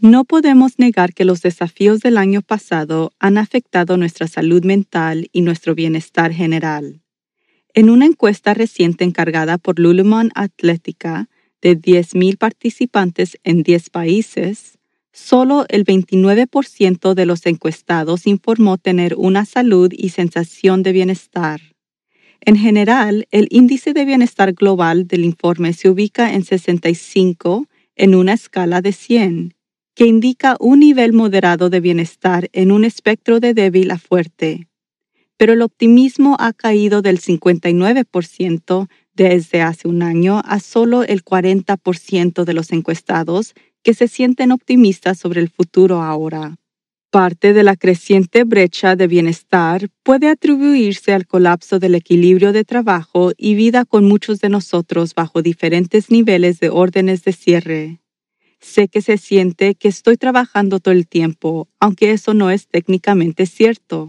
No podemos negar que los desafíos del año pasado han afectado nuestra salud mental y nuestro bienestar general. En una encuesta reciente encargada por Lululemon Athletica de 10.000 participantes en 10 países, solo el 29% de los encuestados informó tener una salud y sensación de bienestar. En general, el índice de bienestar global del informe se ubica en 65 en una escala de 100 que indica un nivel moderado de bienestar en un espectro de débil a fuerte. Pero el optimismo ha caído del 59% desde hace un año a solo el 40% de los encuestados que se sienten optimistas sobre el futuro ahora. Parte de la creciente brecha de bienestar puede atribuirse al colapso del equilibrio de trabajo y vida con muchos de nosotros bajo diferentes niveles de órdenes de cierre. Sé que se siente que estoy trabajando todo el tiempo, aunque eso no es técnicamente cierto.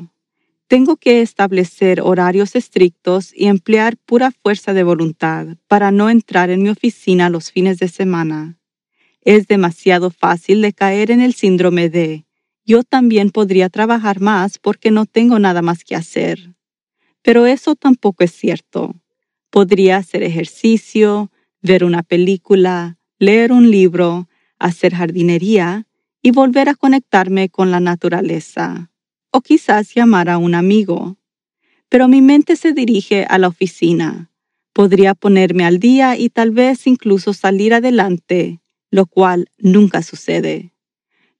Tengo que establecer horarios estrictos y emplear pura fuerza de voluntad para no entrar en mi oficina los fines de semana. Es demasiado fácil de caer en el síndrome de yo también podría trabajar más porque no tengo nada más que hacer. Pero eso tampoco es cierto. Podría hacer ejercicio, ver una película, leer un libro, hacer jardinería y volver a conectarme con la naturaleza, o quizás llamar a un amigo. Pero mi mente se dirige a la oficina. Podría ponerme al día y tal vez incluso salir adelante, lo cual nunca sucede.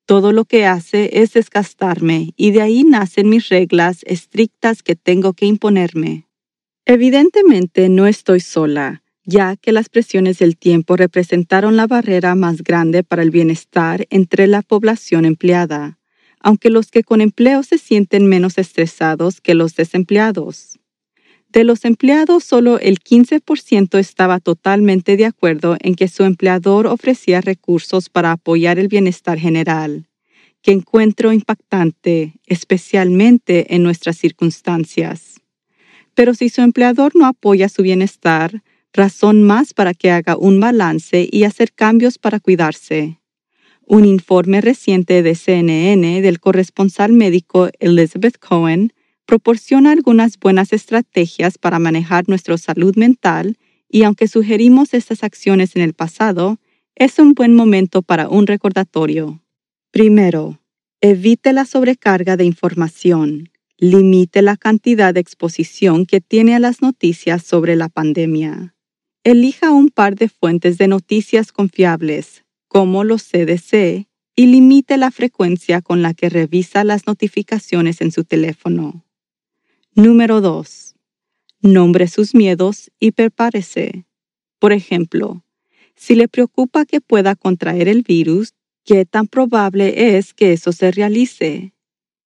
Todo lo que hace es desgastarme y de ahí nacen mis reglas estrictas que tengo que imponerme. Evidentemente no estoy sola ya que las presiones del tiempo representaron la barrera más grande para el bienestar entre la población empleada, aunque los que con empleo se sienten menos estresados que los desempleados. De los empleados, solo el 15% estaba totalmente de acuerdo en que su empleador ofrecía recursos para apoyar el bienestar general, que encuentro impactante, especialmente en nuestras circunstancias. Pero si su empleador no apoya su bienestar, razón más para que haga un balance y hacer cambios para cuidarse. Un informe reciente de CNN del corresponsal médico Elizabeth Cohen proporciona algunas buenas estrategias para manejar nuestra salud mental y aunque sugerimos estas acciones en el pasado, es un buen momento para un recordatorio. Primero, evite la sobrecarga de información. Limite la cantidad de exposición que tiene a las noticias sobre la pandemia. Elija un par de fuentes de noticias confiables, como los CDC, y limite la frecuencia con la que revisa las notificaciones en su teléfono. Número 2. Nombre sus miedos y prepárese. Por ejemplo, si le preocupa que pueda contraer el virus, ¿qué tan probable es que eso se realice?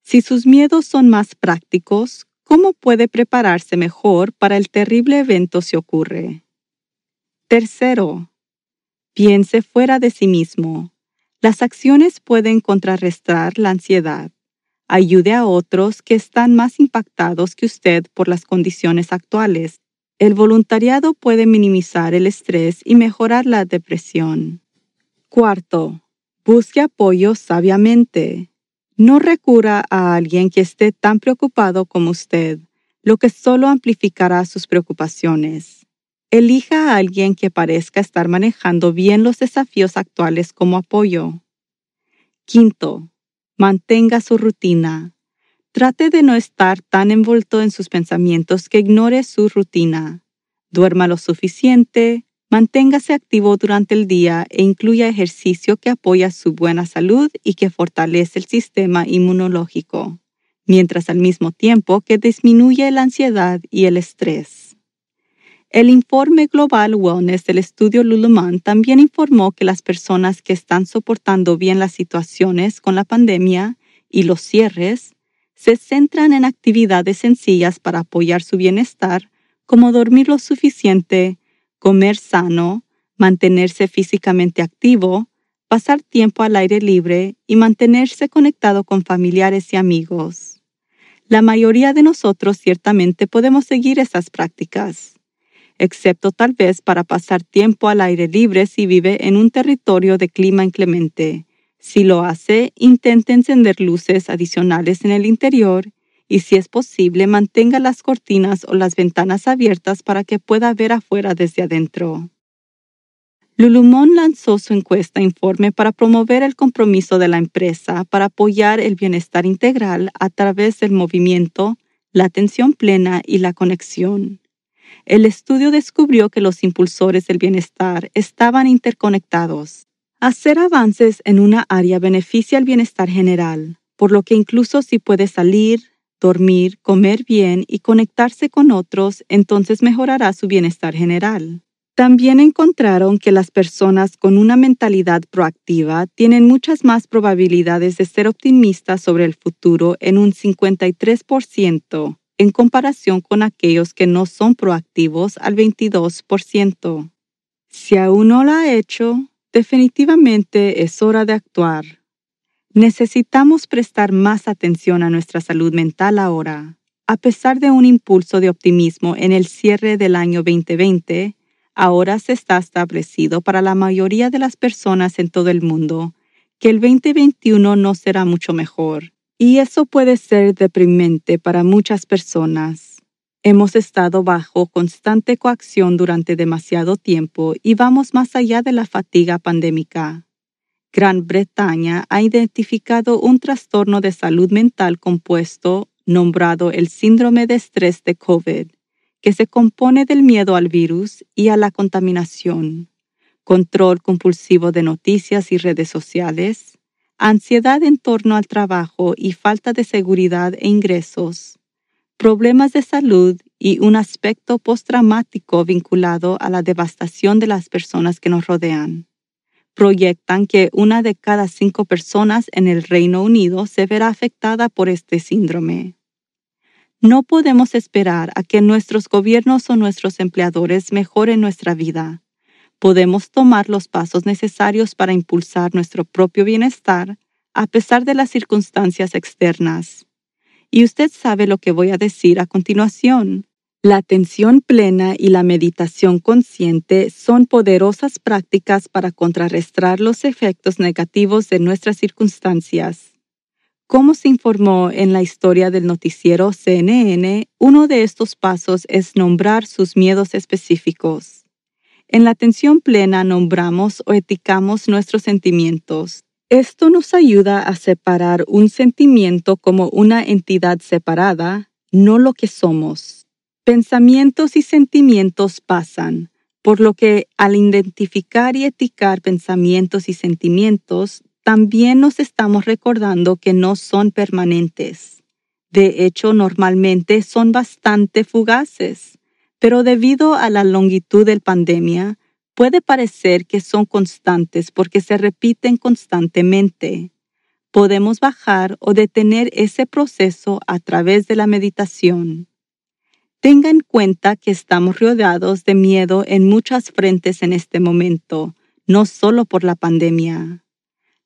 Si sus miedos son más prácticos, ¿cómo puede prepararse mejor para el terrible evento si ocurre? Tercero, piense fuera de sí mismo. Las acciones pueden contrarrestar la ansiedad. Ayude a otros que están más impactados que usted por las condiciones actuales. El voluntariado puede minimizar el estrés y mejorar la depresión. Cuarto, busque apoyo sabiamente. No recurra a alguien que esté tan preocupado como usted, lo que solo amplificará sus preocupaciones. Elija a alguien que parezca estar manejando bien los desafíos actuales como apoyo. Quinto, Mantenga su rutina. Trate de no estar tan envuelto en sus pensamientos que ignore su rutina. Duerma lo suficiente, manténgase activo durante el día e incluya ejercicio que apoya su buena salud y que fortalece el sistema inmunológico, mientras al mismo tiempo que disminuye la ansiedad y el estrés. El informe Global Wellness del estudio Luluman también informó que las personas que están soportando bien las situaciones con la pandemia y los cierres se centran en actividades sencillas para apoyar su bienestar, como dormir lo suficiente, comer sano, mantenerse físicamente activo, pasar tiempo al aire libre y mantenerse conectado con familiares y amigos. La mayoría de nosotros ciertamente podemos seguir esas prácticas excepto tal vez para pasar tiempo al aire libre si vive en un territorio de clima inclemente. Si lo hace, intente encender luces adicionales en el interior y si es posible mantenga las cortinas o las ventanas abiertas para que pueda ver afuera desde adentro. Lulumon lanzó su encuesta informe para promover el compromiso de la empresa para apoyar el bienestar integral a través del movimiento, la atención plena y la conexión el estudio descubrió que los impulsores del bienestar estaban interconectados. Hacer avances en una área beneficia el bienestar general, por lo que incluso si puede salir, dormir, comer bien y conectarse con otros, entonces mejorará su bienestar general. También encontraron que las personas con una mentalidad proactiva tienen muchas más probabilidades de ser optimistas sobre el futuro en un 53%, en comparación con aquellos que no son proactivos al 22%. Si aún no lo ha hecho, definitivamente es hora de actuar. Necesitamos prestar más atención a nuestra salud mental ahora. A pesar de un impulso de optimismo en el cierre del año 2020, ahora se está establecido para la mayoría de las personas en todo el mundo que el 2021 no será mucho mejor. Y eso puede ser deprimente para muchas personas. Hemos estado bajo constante coacción durante demasiado tiempo y vamos más allá de la fatiga pandémica. Gran Bretaña ha identificado un trastorno de salud mental compuesto nombrado el síndrome de estrés de COVID, que se compone del miedo al virus y a la contaminación, control compulsivo de noticias y redes sociales, ansiedad en torno al trabajo y falta de seguridad e ingresos, problemas de salud y un aspecto postraumático vinculado a la devastación de las personas que nos rodean. Proyectan que una de cada cinco personas en el Reino Unido se verá afectada por este síndrome. No podemos esperar a que nuestros gobiernos o nuestros empleadores mejoren nuestra vida podemos tomar los pasos necesarios para impulsar nuestro propio bienestar a pesar de las circunstancias externas. Y usted sabe lo que voy a decir a continuación. La atención plena y la meditación consciente son poderosas prácticas para contrarrestar los efectos negativos de nuestras circunstancias. Como se informó en la historia del noticiero CNN, uno de estos pasos es nombrar sus miedos específicos. En la atención plena nombramos o eticamos nuestros sentimientos. Esto nos ayuda a separar un sentimiento como una entidad separada, no lo que somos. Pensamientos y sentimientos pasan, por lo que al identificar y eticar pensamientos y sentimientos, también nos estamos recordando que no son permanentes. De hecho, normalmente son bastante fugaces pero debido a la longitud del pandemia, puede parecer que son constantes porque se repiten constantemente. Podemos bajar o detener ese proceso a través de la meditación. Tenga en cuenta que estamos rodeados de miedo en muchas frentes en este momento, no solo por la pandemia.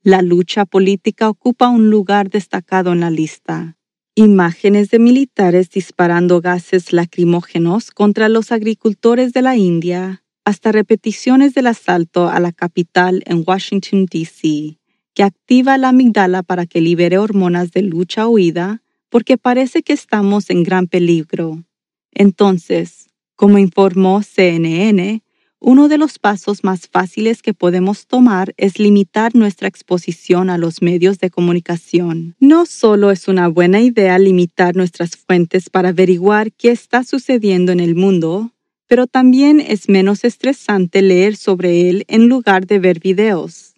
La lucha política ocupa un lugar destacado en la lista. Imágenes de militares disparando gases lacrimógenos contra los agricultores de la India, hasta repeticiones del asalto a la capital en Washington, D.C., que activa la amígdala para que libere hormonas de lucha huida, porque parece que estamos en gran peligro. Entonces, como informó CNN, uno de los pasos más fáciles que podemos tomar es limitar nuestra exposición a los medios de comunicación. No solo es una buena idea limitar nuestras fuentes para averiguar qué está sucediendo en el mundo, pero también es menos estresante leer sobre él en lugar de ver videos.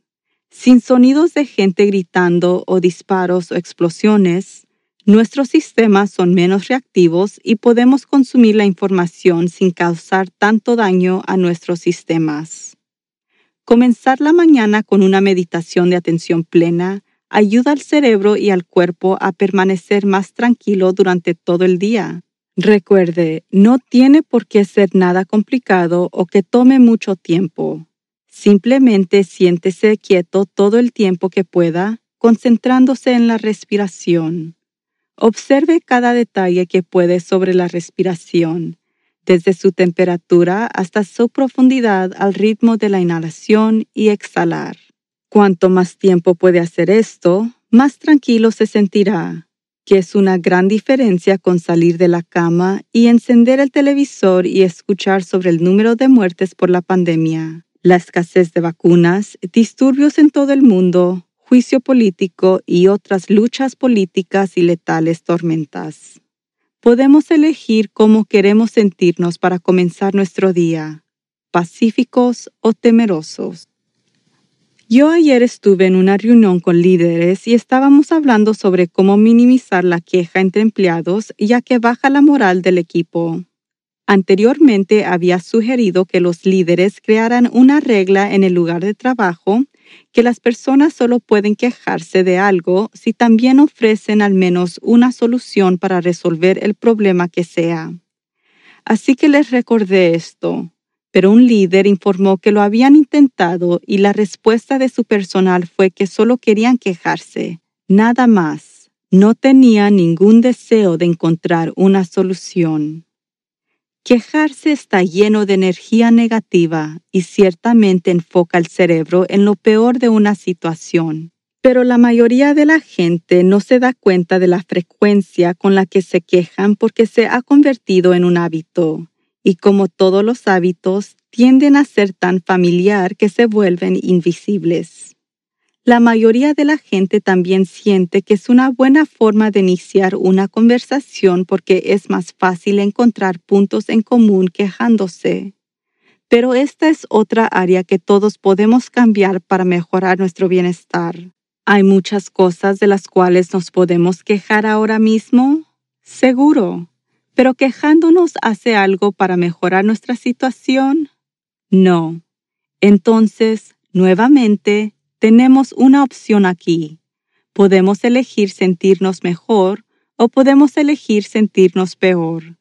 Sin sonidos de gente gritando o disparos o explosiones, Nuestros sistemas son menos reactivos y podemos consumir la información sin causar tanto daño a nuestros sistemas. Comenzar la mañana con una meditación de atención plena ayuda al cerebro y al cuerpo a permanecer más tranquilo durante todo el día. Recuerde, no tiene por qué ser nada complicado o que tome mucho tiempo. Simplemente siéntese quieto todo el tiempo que pueda, concentrándose en la respiración. Observe cada detalle que puede sobre la respiración, desde su temperatura hasta su profundidad al ritmo de la inhalación y exhalar. Cuanto más tiempo puede hacer esto, más tranquilo se sentirá, que es una gran diferencia con salir de la cama y encender el televisor y escuchar sobre el número de muertes por la pandemia, la escasez de vacunas, disturbios en todo el mundo, juicio político y otras luchas políticas y letales tormentas. Podemos elegir cómo queremos sentirnos para comenzar nuestro día, pacíficos o temerosos. Yo ayer estuve en una reunión con líderes y estábamos hablando sobre cómo minimizar la queja entre empleados ya que baja la moral del equipo. Anteriormente había sugerido que los líderes crearan una regla en el lugar de trabajo que las personas solo pueden quejarse de algo si también ofrecen al menos una solución para resolver el problema que sea. Así que les recordé esto, pero un líder informó que lo habían intentado y la respuesta de su personal fue que solo querían quejarse, nada más. No tenía ningún deseo de encontrar una solución. Quejarse está lleno de energía negativa y ciertamente enfoca el cerebro en lo peor de una situación. Pero la mayoría de la gente no se da cuenta de la frecuencia con la que se quejan porque se ha convertido en un hábito. Y como todos los hábitos, tienden a ser tan familiar que se vuelven invisibles. La mayoría de la gente también siente que es una buena forma de iniciar una conversación porque es más fácil encontrar puntos en común quejándose. Pero esta es otra área que todos podemos cambiar para mejorar nuestro bienestar. ¿Hay muchas cosas de las cuales nos podemos quejar ahora mismo? Seguro. ¿Pero quejándonos hace algo para mejorar nuestra situación? No. Entonces, nuevamente, tenemos una opción aquí. Podemos elegir sentirnos mejor o podemos elegir sentirnos peor.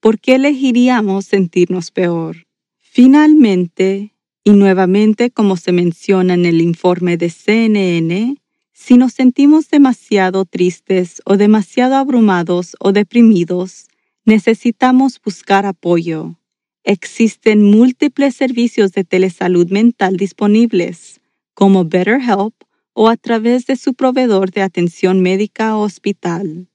¿Por qué elegiríamos sentirnos peor? Finalmente, y nuevamente como se menciona en el informe de CNN, si nos sentimos demasiado tristes o demasiado abrumados o deprimidos, necesitamos buscar apoyo. Existen múltiples servicios de telesalud mental disponibles como BetterHelp o a través de su proveedor de atención médica o hospital.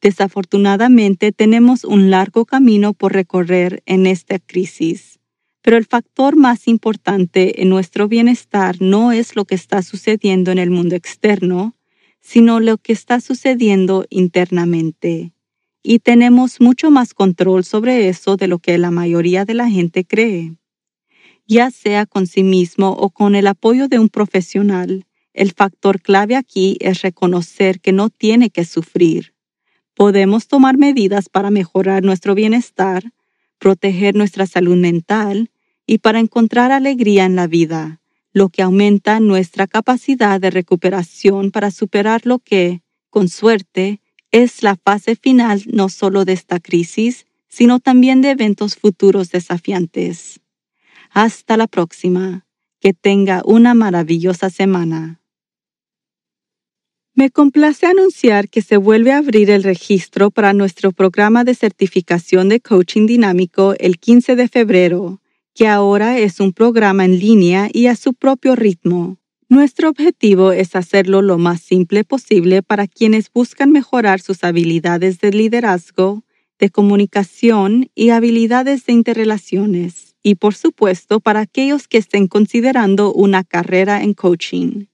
Desafortunadamente tenemos un largo camino por recorrer en esta crisis, pero el factor más importante en nuestro bienestar no es lo que está sucediendo en el mundo externo, sino lo que está sucediendo internamente. Y tenemos mucho más control sobre eso de lo que la mayoría de la gente cree ya sea con sí mismo o con el apoyo de un profesional. El factor clave aquí es reconocer que no tiene que sufrir. Podemos tomar medidas para mejorar nuestro bienestar, proteger nuestra salud mental y para encontrar alegría en la vida, lo que aumenta nuestra capacidad de recuperación para superar lo que, con suerte, es la fase final no solo de esta crisis, sino también de eventos futuros desafiantes. Hasta la próxima. Que tenga una maravillosa semana. Me complace anunciar que se vuelve a abrir el registro para nuestro programa de certificación de coaching dinámico el 15 de febrero, que ahora es un programa en línea y a su propio ritmo. Nuestro objetivo es hacerlo lo más simple posible para quienes buscan mejorar sus habilidades de liderazgo, de comunicación y habilidades de interrelaciones, y por supuesto para aquellos que estén considerando una carrera en coaching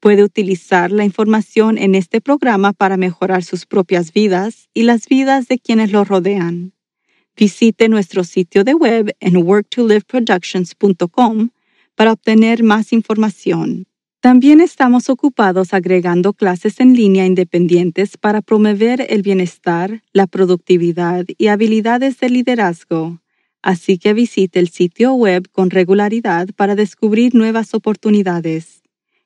puede utilizar la información en este programa para mejorar sus propias vidas y las vidas de quienes lo rodean. Visite nuestro sitio de web en worktoliveproductions.com para obtener más información. También estamos ocupados agregando clases en línea independientes para promover el bienestar, la productividad y habilidades de liderazgo. Así que visite el sitio web con regularidad para descubrir nuevas oportunidades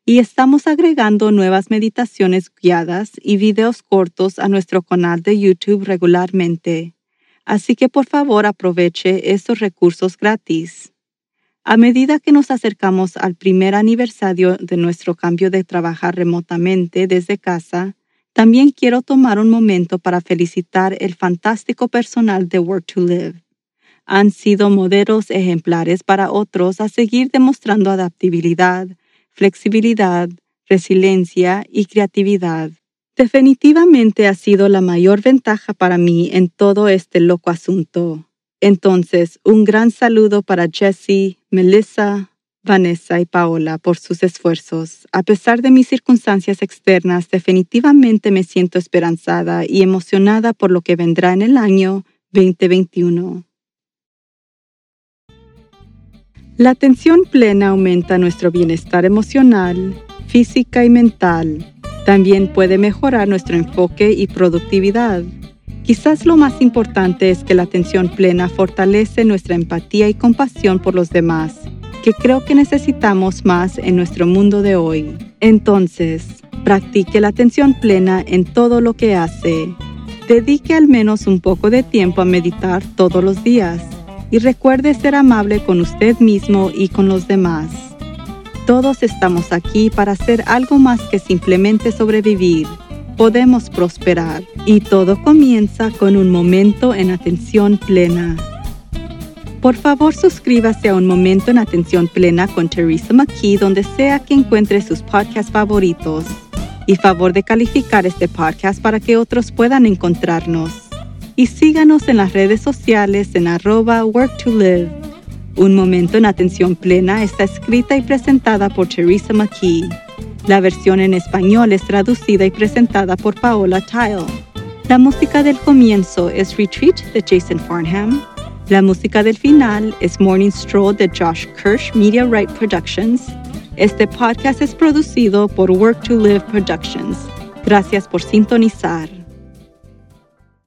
y estamos agregando nuevas meditaciones guiadas y videos cortos a nuestro canal de YouTube regularmente. Así que por favor aproveche estos recursos gratis. A medida que nos acercamos al primer aniversario de nuestro cambio de trabajar remotamente desde casa, también quiero tomar un momento para felicitar el fantástico personal de Work to Live. Han sido modelos ejemplares para otros a seguir demostrando adaptabilidad, flexibilidad, resiliencia y creatividad. Definitivamente ha sido la mayor ventaja para mí en todo este loco asunto. Entonces, un gran saludo para Jessie, Melissa, Vanessa y Paola por sus esfuerzos. A pesar de mis circunstancias externas, definitivamente me siento esperanzada y emocionada por lo que vendrá en el año 2021. La atención plena aumenta nuestro bienestar emocional, física y mental. También puede mejorar nuestro enfoque y productividad. Quizás lo más importante es que la atención plena fortalece nuestra empatía y compasión por los demás, que creo que necesitamos más en nuestro mundo de hoy. Entonces, practique la atención plena en todo lo que hace. Dedique al menos un poco de tiempo a meditar todos los días y recuerde ser amable con usted mismo y con los demás. Todos estamos aquí para hacer algo más que simplemente sobrevivir. Podemos prosperar y todo comienza con un momento en atención plena. Por favor, suscríbase a Un Momento en Atención Plena con Teresa McKee donde sea que encuentre sus podcasts favoritos. Y favor de calificar este podcast para que otros puedan encontrarnos y síganos en las redes sociales en arroba work to live. Un momento en atención plena está escrita y presentada por Teresa McKee. La versión en español es traducida y presentada por Paola Tile. La música del comienzo es Retreat de Jason Farnham. La música del final es Morning Stroll de Josh Kirsch Media Right Productions. Este podcast es producido por Work to Live Productions. Gracias por sintonizar.